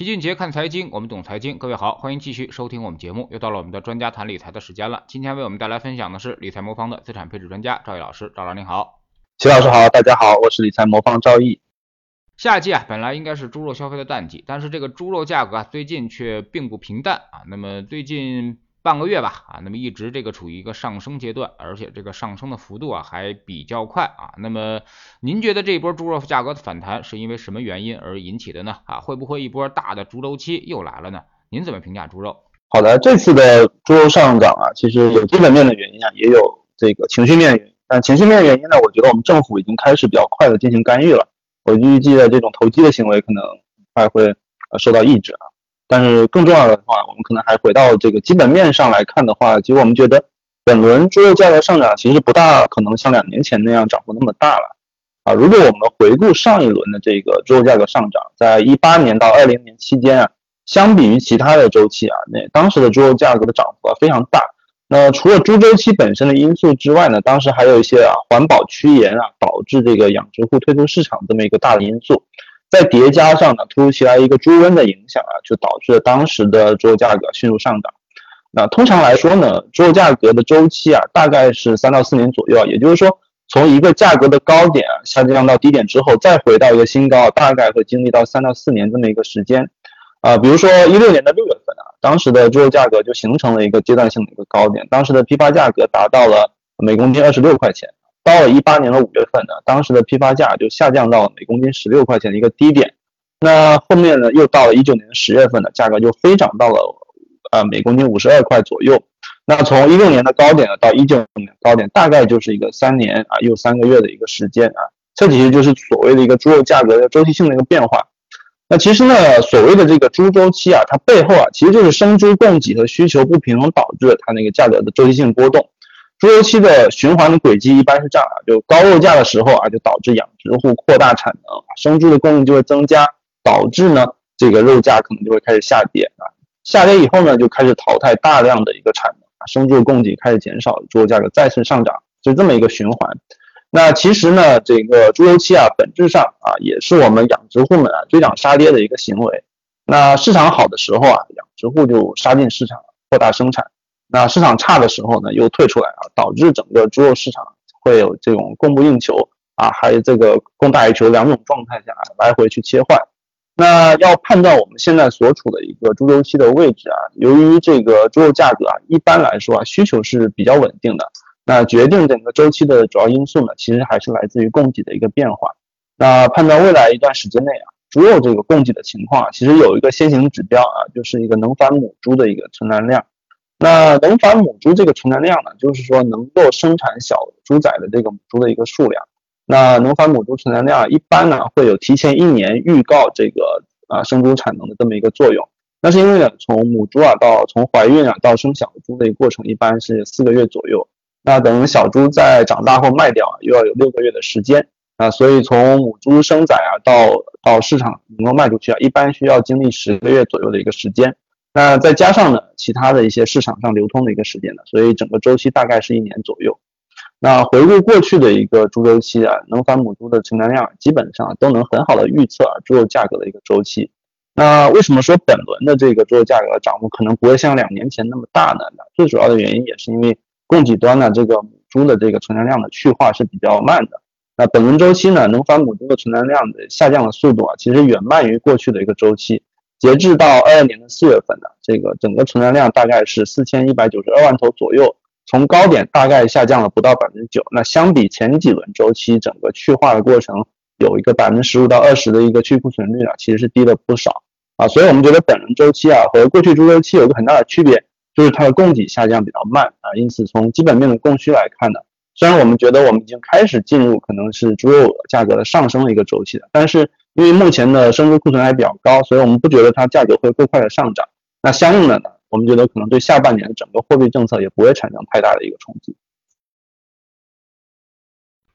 齐俊杰看财经，我们懂财经。各位好，欢迎继续收听我们节目。又到了我们的专家谈理财的时间了。今天为我们带来分享的是理财魔方的资产配置专家赵毅老师。赵老师您好，齐老师好，大家好，我是理财魔方赵毅。夏季啊，本来应该是猪肉消费的淡季，但是这个猪肉价格啊，最近却并不平淡啊。那么最近。半个月吧，啊，那么一直这个处于一个上升阶段，而且这个上升的幅度啊还比较快啊。那么您觉得这一波猪肉价格的反弹是因为什么原因而引起的呢？啊，会不会一波大的猪周期又来了呢？您怎么评价猪肉？好的，这次的猪肉上涨啊，其实有基本面的原因啊，也有这个情绪面原因。但情绪面原因呢，我觉得我们政府已经开始比较快的进行干预了。我预计的这种投机的行为可能快会呃受到抑制啊。但是更重要的话，我们可能还回到这个基本面上来看的话，其实我们觉得本轮猪肉价格上涨其实不大可能像两年前那样涨幅那么大了啊。如果我们回顾上一轮的这个猪肉价格上涨，在一八年到二零年期间啊，相比于其他的周期啊，那当时的猪肉价格的涨幅啊非常大。那除了猪周期本身的因素之外呢，当时还有一些啊环保趋严啊，导致这个养殖户退出市场这么一个大的因素。再叠加上呢，突如其来一个猪瘟的影响啊，就导致了当时的猪肉价格迅速上涨。那通常来说呢，猪肉价格的周期啊，大概是三到四年左右。也就是说，从一个价格的高点啊下降到低点之后，再回到一个新高，大概会经历到三到四年这么一个时间。啊，比如说一六年的六月份啊，当时的猪肉价格就形成了一个阶段性的一个高点，当时的批发价格达到了每公斤二十六块钱。到了一八年的五月份呢，当时的批发价就下降到了每公斤十六块钱的一个低点。那后面呢，又到了一九年十月份呢，价格就飞涨到了呃每公斤五十二块左右。那从一六年的高点呢，到一九年的高点，大概就是一个三年啊又三个月的一个时间啊。这其实就是所谓的一个猪肉价格的周期性的一个变化。那其实呢，所谓的这个猪周期啊，它背后啊，其实就是生猪供给和需求不平衡导致它那个价格的周期性波动。猪周期的循环的轨迹一般是这样啊，就高肉价的时候啊，就导致养殖户扩大产能，生猪的供应就会增加，导致呢这个肉价可能就会开始下跌啊。下跌以后呢，就开始淘汰大量的一个产能，生猪的供给开始减少，猪肉价格再次上涨，就这么一个循环。那其实呢，这个猪周期啊，本质上啊，也是我们养殖户们啊追涨杀跌的一个行为。那市场好的时候啊，养殖户就杀进市场，扩大生产。那市场差的时候呢，又退出来啊，导致整个猪肉市场会有这种供不应求啊，还有这个供大于求两种状态下来回去切换。那要判断我们现在所处的一个猪周期的位置啊，由于这个猪肉价格啊，一般来说啊，需求是比较稳定的。那决定整个周期的主要因素呢，其实还是来自于供给的一个变化。那判断未来一段时间内啊，猪肉这个供给的情况啊，其实有一个先行指标啊，就是一个能繁母猪的一个存栏量。那能繁母猪这个存栏量呢，就是说能够生产小猪仔的这个母猪的一个数量。那能繁母猪存栏量一般呢会有提前一年预告这个啊生猪产能的这么一个作用。那是因为呢，从母猪啊到从怀孕啊到生小猪的一个过程一般是四个月左右。那等小猪在长大后卖掉啊，又要有六个月的时间啊，所以从母猪生崽啊到到市场能够卖出去啊，一般需要经历十个月左右的一个时间。那再加上呢，其他的一些市场上流通的一个时间呢，所以整个周期大概是一年左右。那回顾过去的一个猪周期啊，能繁母猪的成单量基本上都能很好的预测啊猪肉价格的一个周期。那为什么说本轮的这个猪肉价格涨幅可能不会像两年前那么大呢？最主要的原因也是因为供给端呢这个母猪的这个存栏量的去化是比较慢的。那本轮周期呢，能繁母猪的存栏量的下降的速度啊，其实远慢于过去的一个周期。截至到二二年的四月份呢，这个整个存栏量大概是四千一百九十二万头左右，从高点大概下降了不到百分之九。那相比前几轮周期，整个去化的过程有一个百分之十五到二十的一个去库存率呢，其实是低了不少啊。所以我们觉得本轮周期啊和过去猪周期有个很大的区别，就是它的供给下降比较慢啊。因此从基本面的供需来看呢，虽然我们觉得我们已经开始进入可能是猪肉价格的上升的一个周期了，但是。因为目前的生猪库存还比较高，所以我们不觉得它价格会过快的上涨。那相应的呢，我们觉得可能对下半年整个货币政策也不会产生太大的一个冲击。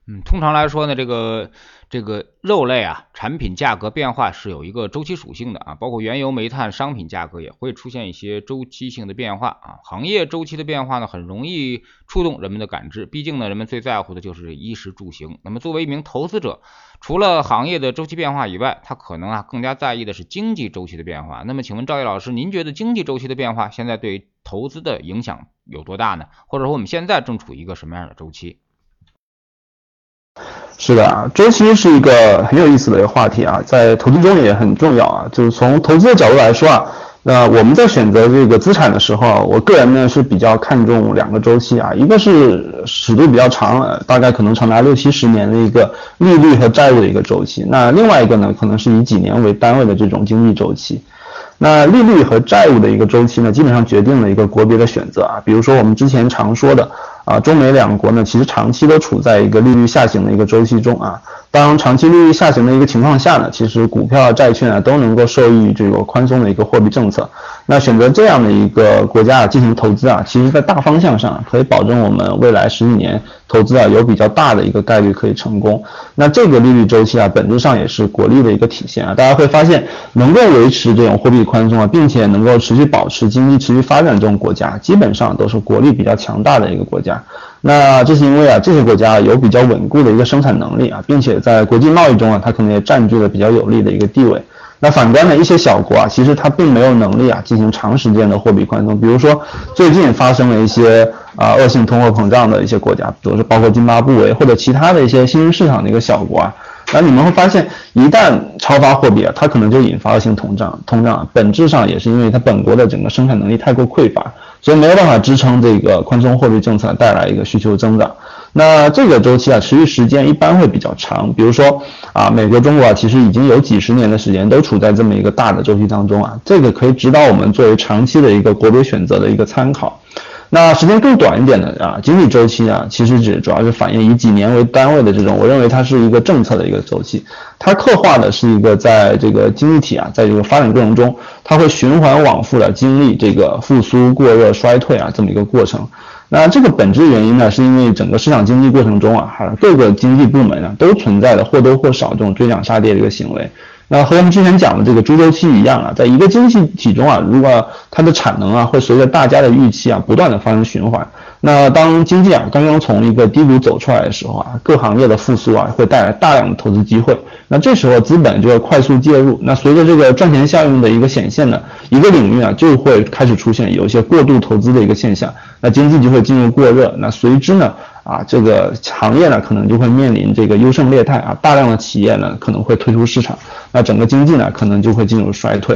嗯，通常来说呢，这个这个肉类啊，产品价格变化是有一个周期属性的啊，包括原油、煤炭商品价格也会出现一些周期性的变化啊。行业周期的变化呢，很容易触动人们的感知，毕竟呢，人们最在乎的就是衣食住行。那么作为一名投资者，除了行业的周期变化以外，他可能啊更加在意的是经济周期的变化。那么请问赵毅老师，您觉得经济周期的变化现在对投资的影响有多大呢？或者说我们现在正处于一个什么样的周期？是的啊，周期是一个很有意思的一个话题啊，在投资中也很重要啊。就是从投资的角度来说啊，那我们在选择这个资产的时候，我个人呢是比较看重两个周期啊，一个是尺度比较长，大概可能长达六七十年的一个利率和债务的一个周期，那另外一个呢，可能是以几年为单位的这种经济周期。那利率和债务的一个周期呢，基本上决定了一个国别的选择啊。比如说我们之前常说的啊，中美两国呢，其实长期都处在一个利率下行的一个周期中啊。当长期利率下行的一个情况下呢，其实股票、债券啊都能够受益于这个宽松的一个货币政策。那选择这样的一个国家啊进行投资啊，其实在大方向上可以保证我们未来十几年投资啊有比较大的一个概率可以成功。那这个利率周期啊，本质上也是国力的一个体现啊。大家会发现，能够维持这种货币宽松啊，并且能够持续保持经济持续发展这种国家，基本上都是国力比较强大的一个国家。那这是因为啊，这些国家有比较稳固的一个生产能力啊，并且在国际贸易中啊，它可能也占据了比较有利的一个地位。那反观呢，一些小国啊，其实它并没有能力啊进行长时间的货币宽松。比如说最近发生了一些啊恶性通货膨胀的一些国家，比如说包括津巴布韦或者其他的一些新兴市场的一个小国啊。那你们会发现，一旦超发货币啊，它可能就引发了性通胀。通胀本质上也是因为它本国的整个生产能力太过匮乏，所以没有办法支撑这个宽松货币政策带来一个需求增长。那这个周期啊，持续时间一般会比较长。比如说啊，美国、中国啊，其实已经有几十年的时间都处在这么一个大的周期当中啊，这个可以指导我们作为长期的一个国别选择的一个参考。那时间更短一点的啊，经济周期啊，其实指主要是反映以几年为单位的这种，我认为它是一个政策的一个周期，它刻画的是一个在这个经济体啊，在这个发展过程中，它会循环往复的经历这个复苏、过热、衰退啊这么一个过程。那这个本质原因呢，是因为整个市场经济过程中啊，各个经济部门啊都存在的或多或少这种追涨杀跌的一个行为。那和我们之前讲的这个猪周期一样啊，在一个经济体中啊，如果它的产能啊会随着大家的预期啊不断的发生循环，那当经济啊刚刚从一个低谷走出来的时候啊，各行业的复苏啊会带来大量的投资机会，那这时候资本就要快速介入，那随着这个赚钱效应的一个显现呢，一个领域啊就会开始出现有一些过度投资的一个现象，那经济就会进入过热，那随之呢。啊，这个行业呢，可能就会面临这个优胜劣汰啊，大量的企业呢可能会退出市场，那整个经济呢可能就会进入衰退。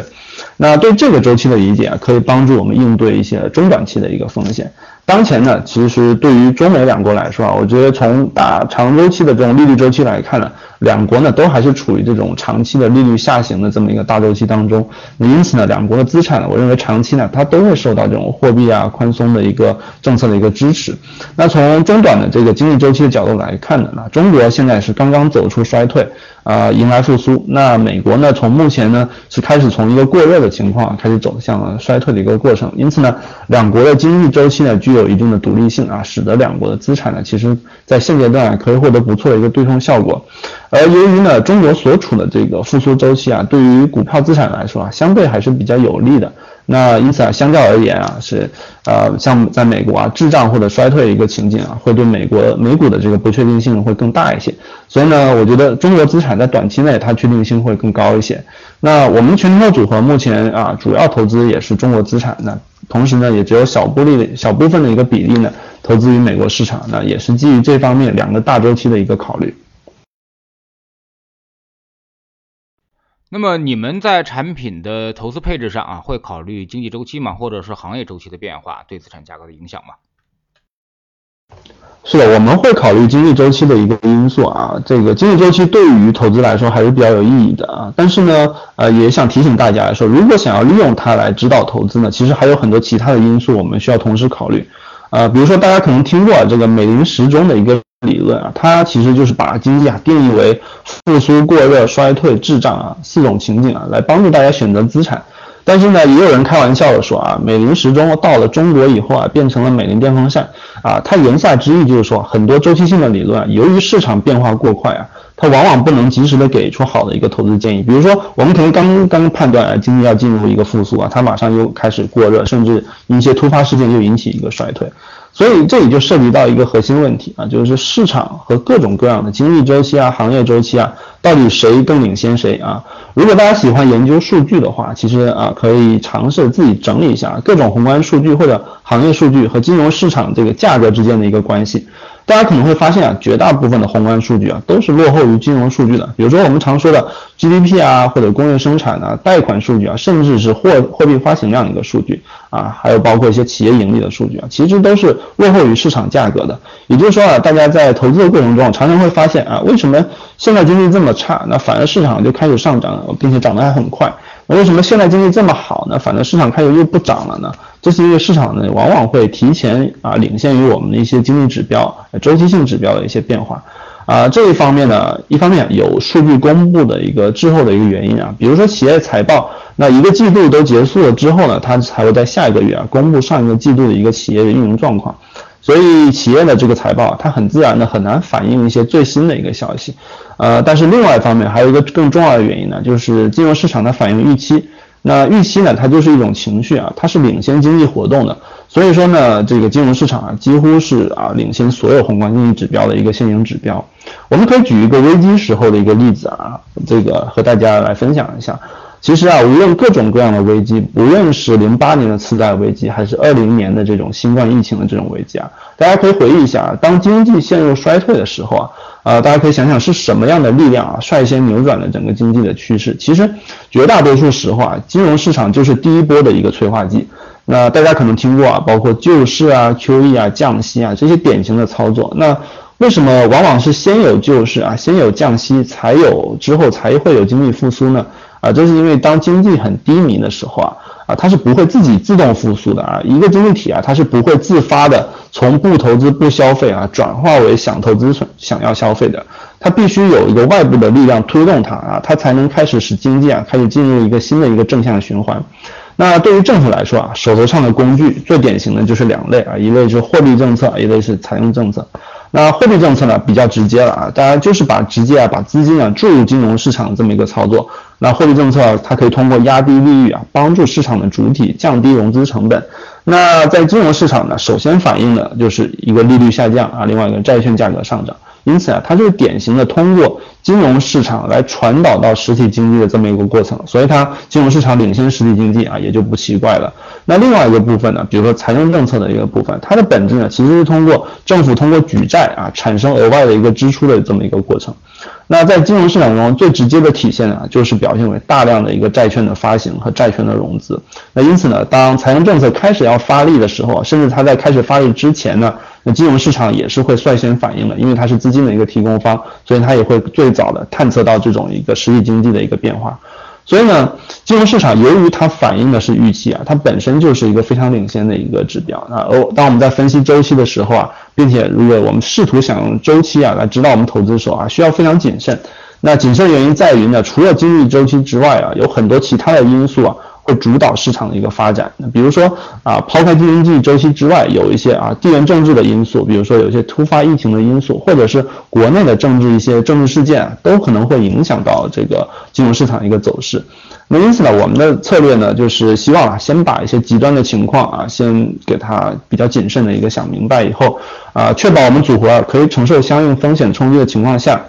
那对这个周期的理解啊，可以帮助我们应对一些中短期的一个风险。当前呢，其实对于中美两国来说啊，我觉得从大长周期的这种利率周期来看呢，两国呢都还是处于这种长期的利率下行的这么一个大周期当中。那因此呢，两国的资产呢，我认为长期呢它都会受到这种货币啊宽松的一个政策的一个支持。那从中短的这个经济周期的角度来看呢，那中国现在是刚刚走出衰退。啊，迎来复苏。那美国呢？从目前呢是开始从一个过热的情况开始走向了衰退的一个过程。因此呢，两国的经济周期呢具有一定的独立性啊，使得两国的资产呢，其实在现阶段可以获得不错的一个对冲效果。而由于呢，中国所处的这个复苏周期啊，对于股票资产来说啊，相对还是比较有利的。那因此啊，相较而言啊，是呃，像在美国啊，滞胀或者衰退一个情景啊，会对美国美股的这个不确定性会更大一些。所以呢，我觉得中国资产在短期内它确定性会更高一些。那我们全球组合目前啊，主要投资也是中国资产那，同时呢，也只有小部分小部分的一个比例呢，投资于美国市场。那也是基于这方面两个大周期的一个考虑。那么你们在产品的投资配置上啊，会考虑经济周期吗？或者是行业周期的变化对资产价格的影响吗？是的，我们会考虑经济周期的一个因素啊。这个经济周期对于投资来说还是比较有意义的啊。但是呢，呃，也想提醒大家来说，如果想要利用它来指导投资呢，其实还有很多其他的因素我们需要同时考虑。呃，比如说大家可能听过这个美林时钟的一个。理论啊，它其实就是把经济啊定义为复苏、过热、衰退、滞胀啊四种情景啊，来帮助大家选择资产。但是呢，也有人开玩笑的说啊，美林时钟到了中国以后啊，变成了美林电风扇啊。它言下之意就是说，很多周期性的理论啊，由于市场变化过快啊，它往往不能及时的给出好的一个投资建议。比如说，我们可能刚刚判断啊，经济要进入一个复苏啊，它马上又开始过热，甚至一些突发事件又引起一个衰退。所以这里就涉及到一个核心问题啊，就是市场和各种各样的经济周期啊、行业周期啊，到底谁更领先谁啊？如果大家喜欢研究数据的话，其实啊可以尝试自己整理一下各种宏观数据或者行业数据和金融市场这个价格之间的一个关系。大家可能会发现啊，绝大部分的宏观数据啊都是落后于金融数据的。比如说我们常说的 GDP 啊，或者工业生产啊、贷款数据啊，甚至是货货币发行量一个数据啊，还有包括一些企业盈利的数据啊，其实都是落后于市场价格的。也就是说啊，大家在投资的过程中常常会发现啊，为什么现在经济这么差，那反而市场就开始上涨，并且涨得还很快。那为什么现在经济这么好呢？反正市场开始又不涨了呢？这是因为市场呢往往会提前啊领先于我们的一些经济指标、周期性指标的一些变化啊。这一方面呢，一方面有数据公布的一个滞后的一个原因啊，比如说企业财报，那一个季度都结束了之后呢，它才会在下一个月啊公布上一个季度的一个企业的运营状况。所以企业的这个财报，它很自然的很难反映一些最新的一个消息，呃，但是另外一方面还有一个更重要的原因呢，就是金融市场它反映预期，那预期呢，它就是一种情绪啊，它是领先经济活动的，所以说呢，这个金融市场啊，几乎是啊领先所有宏观经济指标的一个先行指标。我们可以举一个危机时候的一个例子啊，这个和大家来分享一下。其实啊，无论各种各样的危机，无论是零八年的次贷危机，还是二零年的这种新冠疫情的这种危机啊，大家可以回忆一下，当经济陷入衰退的时候啊，啊，大家可以想想是什么样的力量啊，率先扭转了整个经济的趋势。其实绝大多数时候啊，金融市场就是第一波的一个催化剂。那大家可能听过啊，包括救市啊、QE 啊、降息啊这些典型的操作。那为什么往往是先有救市啊，先有降息，才有之后才会有经济复苏呢？啊，这是因为当经济很低迷的时候啊，啊，它是不会自己自动复苏的啊。一个经济体啊，它是不会自发的从不投资不消费啊，转化为想投资想要消费的。它必须有一个外部的力量推动它啊，它才能开始使经济啊开始进入一个新的一个正向循环。那对于政府来说啊，手头上的工具最典型的就是两类啊，一类是货币政策，一类是财政政策。那货币政策呢比较直接了啊，大家就是把直接啊把资金啊注入金融市场这么一个操作。那货币政策它可以通过压低利率啊，帮助市场的主体降低融资成本。那在金融市场呢，首先反映的就是一个利率下降啊，另外一个债券价格上涨。因此啊，它就是典型的通过金融市场来传导到实体经济的这么一个过程，所以它金融市场领先实体经济啊，也就不奇怪了。那另外一个部分呢，比如说财政政策的一个部分，它的本质呢，其实是通过政府通过举债啊，产生额外的一个支出的这么一个过程。那在金融市场中最直接的体现呢，就是表现为大量的一个债券的发行和债券的融资。那因此呢，当财政政策开始要发力的时候，甚至它在开始发力之前呢。那金融市场也是会率先反应的，因为它是资金的一个提供方，所以它也会最早的探测到这种一个实体经济的一个变化。所以呢，金融市场由于它反映的是预期啊，它本身就是一个非常领先的一个指标。那而当我们在分析周期的时候啊，并且如果我们试图想用周期啊来指导我们投资的时候啊，需要非常谨慎。那谨慎原因在于呢，除了经济周期之外啊，有很多其他的因素啊。会主导市场的一个发展。那比如说啊，抛开经济周期之外，有一些啊地缘政治的因素，比如说有一些突发疫情的因素，或者是国内的政治一些政治事件，都可能会影响到这个金融市场一个走势。那因此呢，我们的策略呢，就是希望啊，先把一些极端的情况啊，先给它比较谨慎的一个想明白以后啊，确保我们组合可以承受相应风险冲击的情况下，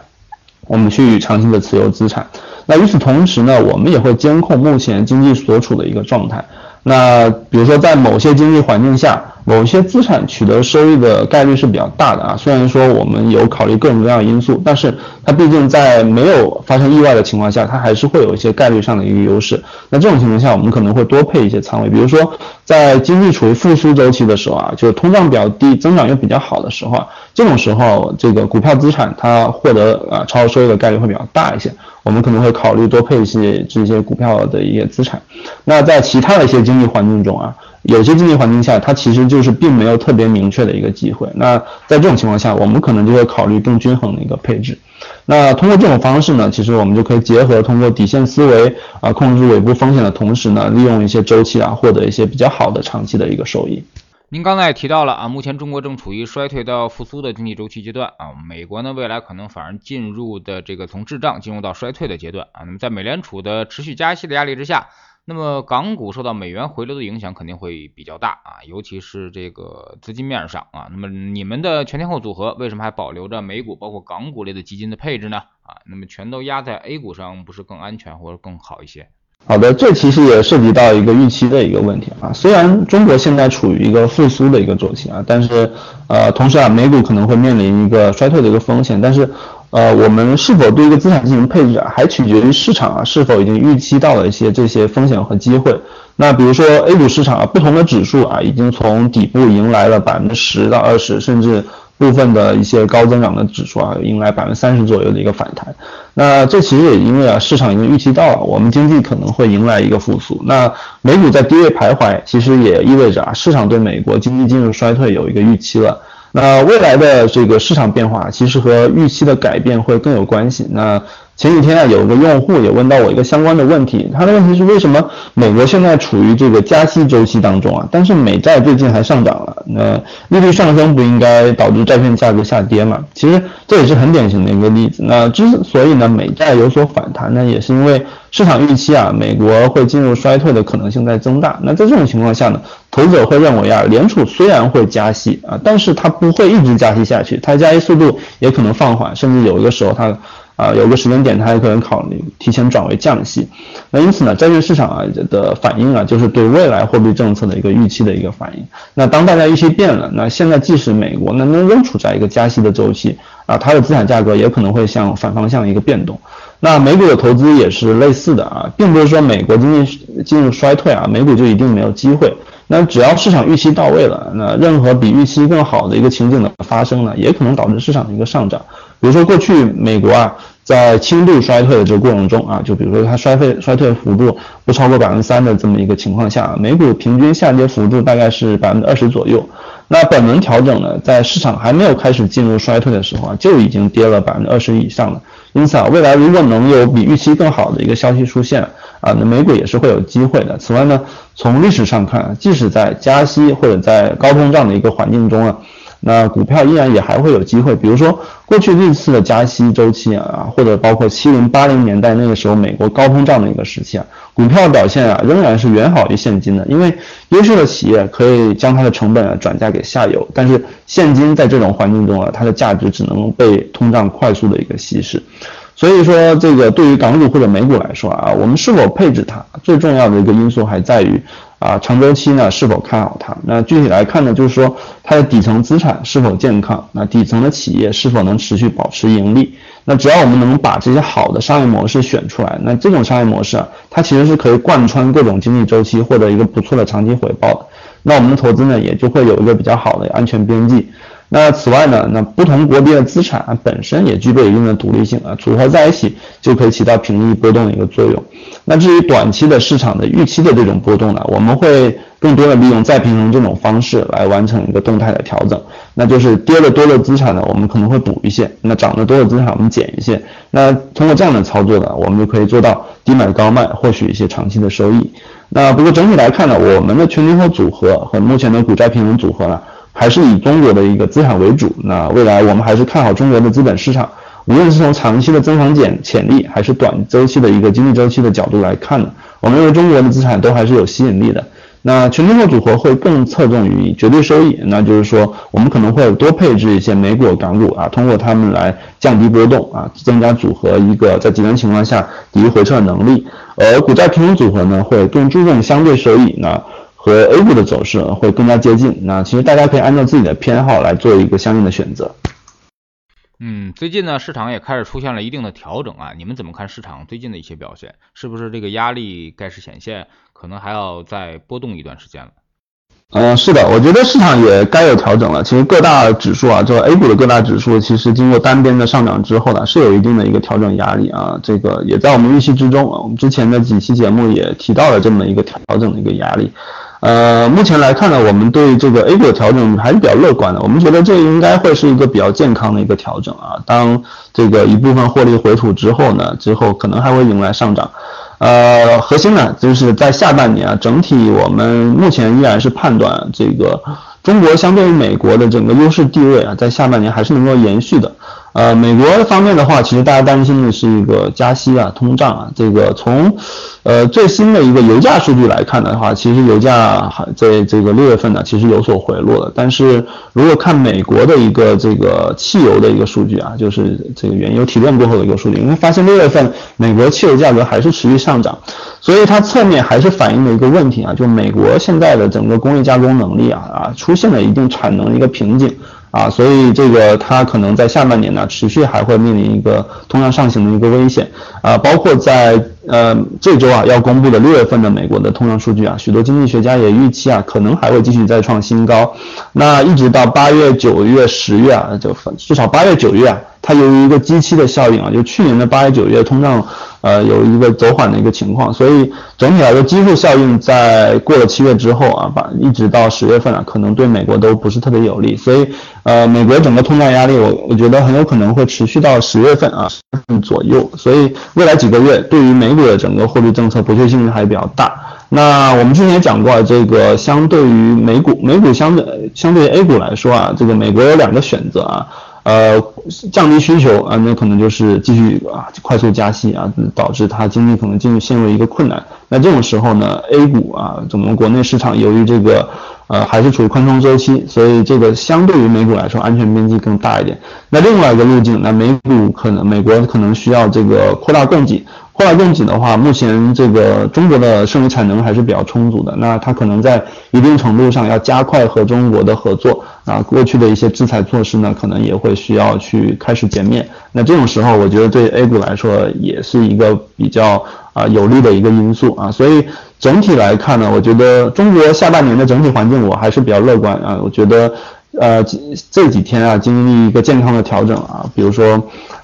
我们去长期的持有资产。那与此同时呢，我们也会监控目前经济所处的一个状态。那比如说，在某些经济环境下，某些资产取得收益的概率是比较大的啊。虽然说我们有考虑各种各样的因素，但是它毕竟在没有发生意外的情况下，它还是会有一些概率上的一个优势。那这种情况下，我们可能会多配一些仓位。比如说，在经济处于复苏周期的时候啊，就是通胀比较低、增长又比较好的时候啊，这种时候这个股票资产它获得啊超额收益的概率会比较大一些。我们可能会考虑多配一些这些股票的一些资产。那在其他的一些经济环境中啊，有些经济环境下它其实就是并没有特别明确的一个机会。那在这种情况下，我们可能就会考虑更均衡的一个配置。那通过这种方式呢，其实我们就可以结合通过底线思维啊，控制尾部风险的同时呢，利用一些周期啊，获得一些比较好的长期的一个收益。您刚才也提到了啊，目前中国正处于衰退到复苏的经济周期阶段啊，美国呢未来可能反而进入的这个从滞胀进入到衰退的阶段啊。那么在美联储的持续加息的压力之下，那么港股受到美元回流的影响肯定会比较大啊，尤其是这个资金面上啊。那么你们的全天候组合为什么还保留着美股包括港股类的基金的配置呢？啊，那么全都压在 A 股上不是更安全或者更好一些？好的，这其实也涉及到一个预期的一个问题啊。虽然中国现在处于一个复苏的一个周期啊，但是呃，同时啊，美股可能会面临一个衰退的一个风险。但是呃，我们是否对一个资产进行配置啊，还取决于市场啊是否已经预期到了一些这些风险和机会。那比如说 A 股市场啊，不同的指数啊，已经从底部迎来了百分之十到二十，甚至。部分的一些高增长的指数啊，迎来百分之三十左右的一个反弹。那这其实也因为啊，市场已经预期到了我们经济可能会迎来一个复苏。那美股在低位徘徊，其实也意味着啊，市场对美国经济进入衰退有一个预期了。那未来的这个市场变化，其实和预期的改变会更有关系。那。前几天啊，有一个用户也问到我一个相关的问题，他的问题是为什么美国现在处于这个加息周期当中啊，但是美债最近还上涨了，那利率上升不应该导致债券价格下跌吗？其实这也是很典型的一个例子。那之所以呢美债有所反弹呢，也是因为市场预期啊美国会进入衰退的可能性在增大。那在这种情况下呢，投资者会认为啊联储虽然会加息啊，但是它不会一直加息下去，它加息速度也可能放缓，甚至有一个时候它。啊，有个时间点，它也可能考虑提前转为降息。那因此呢，债券市场啊的反应啊，就是对未来货币政策的一个预期的一个反应。那当大家预期变了，那现在即使美国呢仍仍处在一个加息的周期啊，它的资产价格也可能会向反方向一个变动。那美股的投资也是类似的啊，并不是说美国经济进入衰退啊，美股就一定没有机会。那只要市场预期到位了，那任何比预期更好的一个情景的发生呢，也可能导致市场的一个上涨。比如说过去美国啊。在轻度衰退的这个过程中啊，就比如说它衰退衰退幅度不超过百分之三的这么一个情况下，美股平均下跌幅度大概是百分之二十左右。那本轮调整呢，在市场还没有开始进入衰退的时候啊，就已经跌了百分之二十以上了。因此啊，未来如果能有比预期更好的一个消息出现啊，那美股也是会有机会的。此外呢，从历史上看，即使在加息或者在高通胀的一个环境中啊。那股票依然也还会有机会，比如说过去历次的加息周期啊，或者包括七零八零年代那个时候美国高通胀的一个时期啊，股票表现啊仍然是远好于现金的，因为优秀的企业可以将它的成本啊转嫁给下游，但是现金在这种环境中啊，它的价值只能被通胀快速的一个稀释。所以说，这个对于港股或者美股来说啊，我们是否配置它，最重要的一个因素还在于啊，长周期呢是否看好它。那具体来看呢，就是说它的底层资产是否健康，那底层的企业是否能持续保持盈利。那只要我们能把这些好的商业模式选出来，那这种商业模式啊，它其实是可以贯穿各种经济周期，获得一个不错的长期回报的。那我们的投资呢，也就会有一个比较好的安全边际。那此外呢，那不同国别的资产本身也具备一定的独立性啊，组合在一起就可以起到平抑波动的一个作用。那至于短期的市场的预期的这种波动呢，我们会更多的利用再平衡这种方式来完成一个动态的调整。那就是跌的多的资产呢，我们可能会补一些；那涨得多的资产我们减一些。那通过这样的操作呢，我们就可以做到低买高卖，获取一些长期的收益。那不过整体来看呢，我们的全天候组合和目前的股债平衡组合呢。还是以中国的一个资产为主，那未来我们还是看好中国的资本市场，无论是从长期的增长潜潜力，还是短周期的一个经济周期的角度来看呢，我们认为中国的资产都还是有吸引力的。那全天候组合会更侧重于绝对收益，那就是说我们可能会多配置一些美股、港股啊，通过它们来降低波动啊，增加组合一个在极端情况下抵御回撤的能力。而股债平衡组合呢，会更注重相对收益。那和 A 股的走势会更加接近，那其实大家可以按照自己的偏好来做一个相应的选择。嗯，最近呢，市场也开始出现了一定的调整啊，你们怎么看市场最近的一些表现？是不是这个压力开始显现，可能还要再波动一段时间了？嗯，是的，我觉得市场也该有调整了。其实各大指数啊，这个 A 股的各大指数，其实经过单边的上涨之后呢，是有一定的一个调整压力啊。这个也在我们预期之中啊。我们之前的几期节目也提到了这么一个调整的一个压力。呃，目前来看呢，我们对这个 A 股的调整还是比较乐观的。我们觉得这应该会是一个比较健康的一个调整啊。当这个一部分获利回吐之后呢，之后可能还会迎来上涨。呃，核心呢，就是在下半年啊，整体我们目前依然是判断这个中国相对于美国的整个优势地位啊，在下半年还是能够延续的。呃，美国方面的话，其实大家担心的是一个加息啊、通胀啊。这个从呃最新的一个油价数据来看的话，其实油价还在这个六月份呢，其实有所回落的。但是如果看美国的一个这个汽油的一个数据啊，就是这个原油提炼过后的一个数据，你会发现六月份美国汽油价格还是持续上涨，所以它侧面还是反映了一个问题啊，就美国现在的整个工业加工能力啊啊出现了一定产能的一个瓶颈。啊，所以这个它可能在下半年呢，持续还会面临一个通胀上行的一个危险。啊，包括在呃这周啊要公布的六月份的美国的通胀数据啊，许多经济学家也预期啊，可能还会继续再创新高。那一直到八月、九月、十月啊，就至少八月、九月啊，它由于一个基期的效应啊，就去年的八月、九月通胀。呃，有一个走缓的一个情况，所以整体来说，基数效应在过了七月之后啊，把一直到十月份啊，可能对美国都不是特别有利。所以，呃，美国整个通胀压力，我我觉得很有可能会持续到十月份啊左右。所以，未来几个月对于美股的整个货币政策不确定性还比较大。那我们之前也讲过，这个相对于美股，美股相对相对于 A 股来说啊，这个美国有两个选择啊。呃，降低需求啊，那可能就是继续啊快速加息啊，导致它经济可能进入陷入一个困难。那这种时候呢，A 股啊，整个国内市场由于这个呃还是处于宽松周期，所以这个相对于美股来说安全边际更大一点。那另外一个路径，那美股可能美国可能需要这个扩大供给。扩大供给的话，目前这个中国的剩余产能还是比较充足的。那它可能在一定程度上要加快和中国的合作啊。过去的一些制裁措施呢，可能也会需要去开始减免。那这种时候，我觉得对 A 股来说也是一个比较啊有利的一个因素啊。所以整体来看呢，我觉得中国下半年的整体环境我还是比较乐观啊。我觉得呃这几天啊经历一个健康的调整啊，比如说。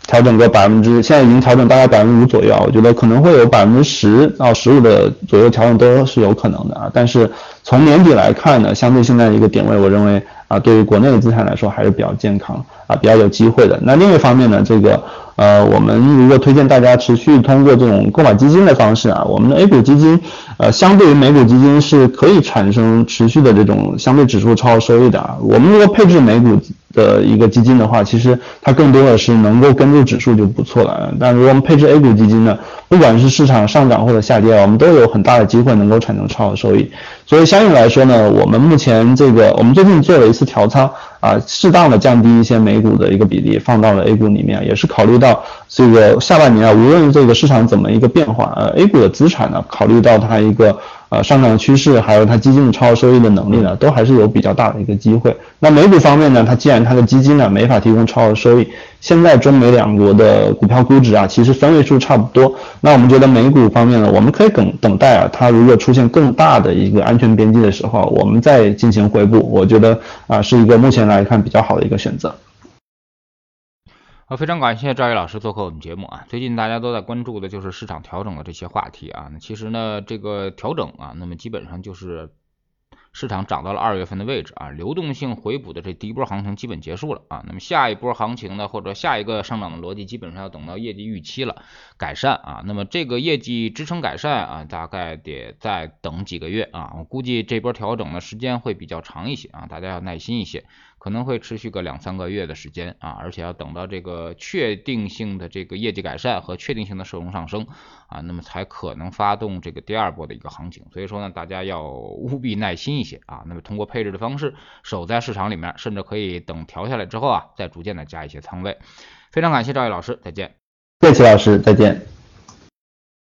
调整个百分之，现在已经调整大概百分之五左右啊，我觉得可能会有百分之十到十五的左右调整都是有可能的啊。但是从年底来看呢，相对现在一个点位，我认为啊，对于国内的资产来说还是比较健康啊，比较有机会的。那另一方面呢，这个。呃，我们如果推荐大家持续通过这种购买基金的方式啊，我们的 A 股基金，呃，相对于美股基金是可以产生持续的这种相对指数超额收益的啊。我们如果配置美股的一个基金的话，其实它更多的是能够跟住指数就不错了。但如果我们配置 A 股基金呢，不管是市场上涨或者下跌，我们都有很大的机会能够产生超额收益。所以相应来说呢，我们目前这个，我们最近做了一次调仓。啊，适当的降低一些美股的一个比例，放到了 A 股里面，也是考虑到这个下半年啊，无论这个市场怎么一个变化，呃，A 股的资产呢，考虑到它一个。呃，上涨趋势还有它基金的超额收益的能力呢，都还是有比较大的一个机会。那美股方面呢，它既然它的基金呢没法提供超额收益，现在中美两国的股票估值啊，其实三位数差不多。那我们觉得美股方面呢，我们可以等等待啊，它如果出现更大的一个安全边际的时候，我们再进行回补。我觉得啊，是一个目前来看比较好的一个选择。啊，非常感谢赵毅老师做客我们节目啊！最近大家都在关注的就是市场调整的这些话题啊。那其实呢，这个调整啊，那么基本上就是市场涨到了二月份的位置啊，流动性回补的这第一波行情基本结束了啊。那么下一波行情呢，或者下一个上涨的逻辑，基本上要等到业绩预期了改善啊。那么这个业绩支撑改善啊，大概得再等几个月啊。我估计这波调整的时间会比较长一些啊，大家要耐心一些。可能会持续个两三个月的时间啊，而且要等到这个确定性的这个业绩改善和确定性的社融上升啊，那么才可能发动这个第二波的一个行情。所以说呢，大家要务必耐心一些啊。那么通过配置的方式守在市场里面，甚至可以等调下来之后啊，再逐渐的加一些仓位。非常感谢赵毅老师，再见。谢谢老师，再见。